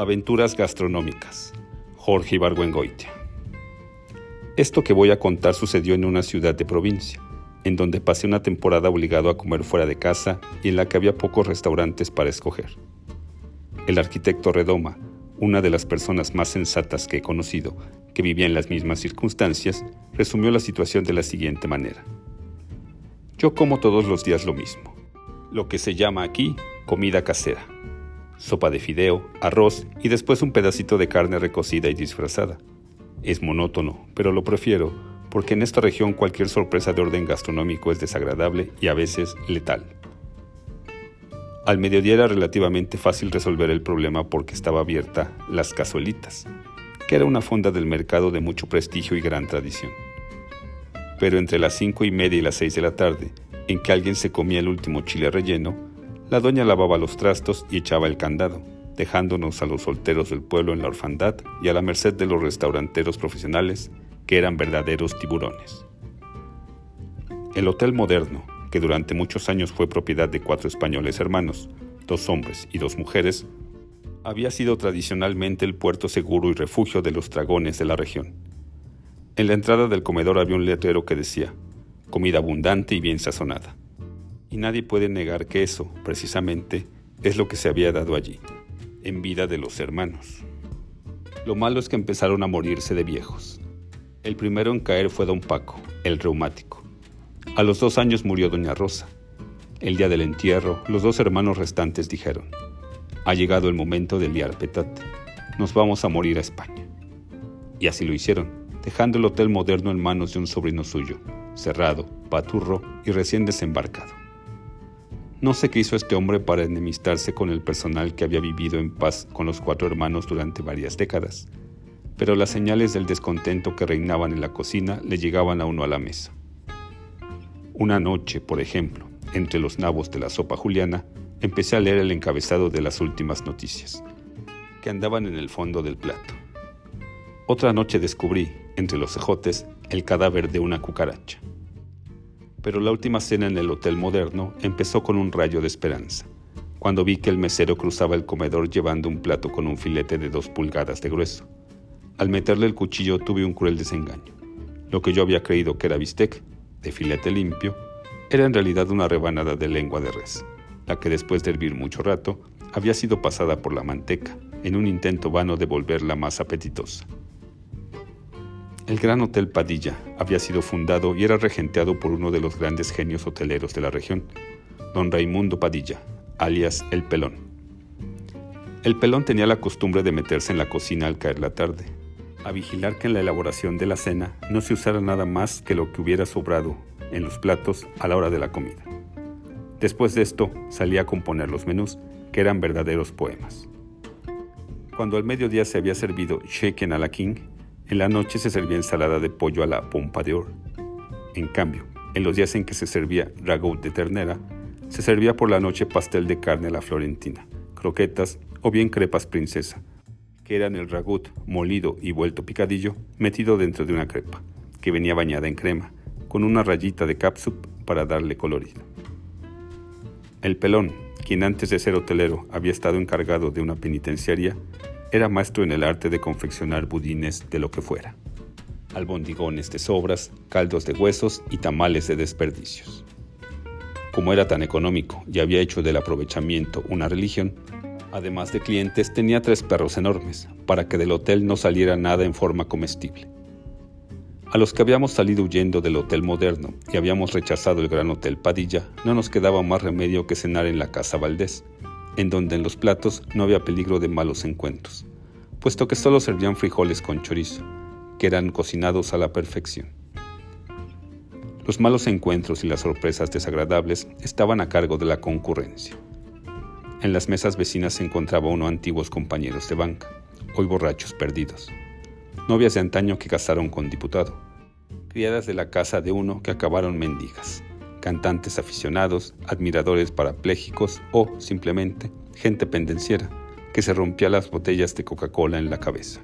Aventuras gastronómicas. Jorge Ibargüengoitia. Esto que voy a contar sucedió en una ciudad de provincia, en donde pasé una temporada obligado a comer fuera de casa y en la que había pocos restaurantes para escoger. El arquitecto Redoma, una de las personas más sensatas que he conocido, que vivía en las mismas circunstancias, resumió la situación de la siguiente manera. Yo como todos los días lo mismo, lo que se llama aquí comida casera sopa de fideo, arroz y después un pedacito de carne recocida y disfrazada. Es monótono, pero lo prefiero porque en esta región cualquier sorpresa de orden gastronómico es desagradable y a veces letal. Al mediodía era relativamente fácil resolver el problema porque estaba abierta Las Cazuelitas, que era una fonda del mercado de mucho prestigio y gran tradición. Pero entre las cinco y media y las seis de la tarde, en que alguien se comía el último chile relleno, la doña lavaba los trastos y echaba el candado, dejándonos a los solteros del pueblo en la orfandad y a la merced de los restauranteros profesionales, que eran verdaderos tiburones. El Hotel Moderno, que durante muchos años fue propiedad de cuatro españoles hermanos, dos hombres y dos mujeres, había sido tradicionalmente el puerto seguro y refugio de los dragones de la región. En la entrada del comedor había un letrero que decía, comida abundante y bien sazonada y nadie puede negar que eso, precisamente, es lo que se había dado allí, en vida de los hermanos. Lo malo es que empezaron a morirse de viejos. El primero en caer fue don Paco, el reumático. A los dos años murió doña Rosa. El día del entierro, los dos hermanos restantes dijeron, ha llegado el momento de liar petate, nos vamos a morir a España. Y así lo hicieron, dejando el hotel moderno en manos de un sobrino suyo, cerrado, paturro y recién desembarcado. No sé qué hizo este hombre para enemistarse con el personal que había vivido en paz con los cuatro hermanos durante varias décadas, pero las señales del descontento que reinaban en la cocina le llegaban a uno a la mesa. Una noche, por ejemplo, entre los nabos de la sopa juliana, empecé a leer el encabezado de las últimas noticias, que andaban en el fondo del plato. Otra noche descubrí, entre los cejotes, el cadáver de una cucaracha pero la última cena en el Hotel Moderno empezó con un rayo de esperanza, cuando vi que el mesero cruzaba el comedor llevando un plato con un filete de dos pulgadas de grueso. Al meterle el cuchillo tuve un cruel desengaño. Lo que yo había creído que era bistec, de filete limpio, era en realidad una rebanada de lengua de res, la que después de hervir mucho rato había sido pasada por la manteca, en un intento vano de volverla más apetitosa. El Gran Hotel Padilla había sido fundado y era regenteado por uno de los grandes genios hoteleros de la región, don Raimundo Padilla, alias El Pelón. El Pelón tenía la costumbre de meterse en la cocina al caer la tarde, a vigilar que en la elaboración de la cena no se usara nada más que lo que hubiera sobrado en los platos a la hora de la comida. Después de esto salía a componer los menús, que eran verdaderos poemas. Cuando al mediodía se había servido shaken a la king, en la noche se servía ensalada de pollo a la pompa de oro. En cambio, en los días en que se servía ragout de ternera, se servía por la noche pastel de carne a la florentina, croquetas o bien crepas princesa, que eran el ragout molido y vuelto picadillo metido dentro de una crepa, que venía bañada en crema, con una rayita de capsup para darle colorido. El pelón, quien antes de ser hotelero había estado encargado de una penitenciaria, era maestro en el arte de confeccionar budines de lo que fuera. Albondigones de sobras, caldos de huesos y tamales de desperdicios. Como era tan económico y había hecho del aprovechamiento una religión, además de clientes tenía tres perros enormes, para que del hotel no saliera nada en forma comestible. A los que habíamos salido huyendo del hotel moderno y habíamos rechazado el gran hotel Padilla, no nos quedaba más remedio que cenar en la casa Valdés, en donde en los platos no había peligro de malos encuentros, puesto que solo servían frijoles con chorizo, que eran cocinados a la perfección. Los malos encuentros y las sorpresas desagradables estaban a cargo de la concurrencia. En las mesas vecinas se encontraba uno antiguos compañeros de banca, hoy borrachos perdidos, novias de antaño que casaron con diputado, criadas de la casa de uno que acabaron mendigas, cantantes aficionados, admiradores parapléjicos o, simplemente, gente pendenciera que se rompía las botellas de Coca-Cola en la cabeza.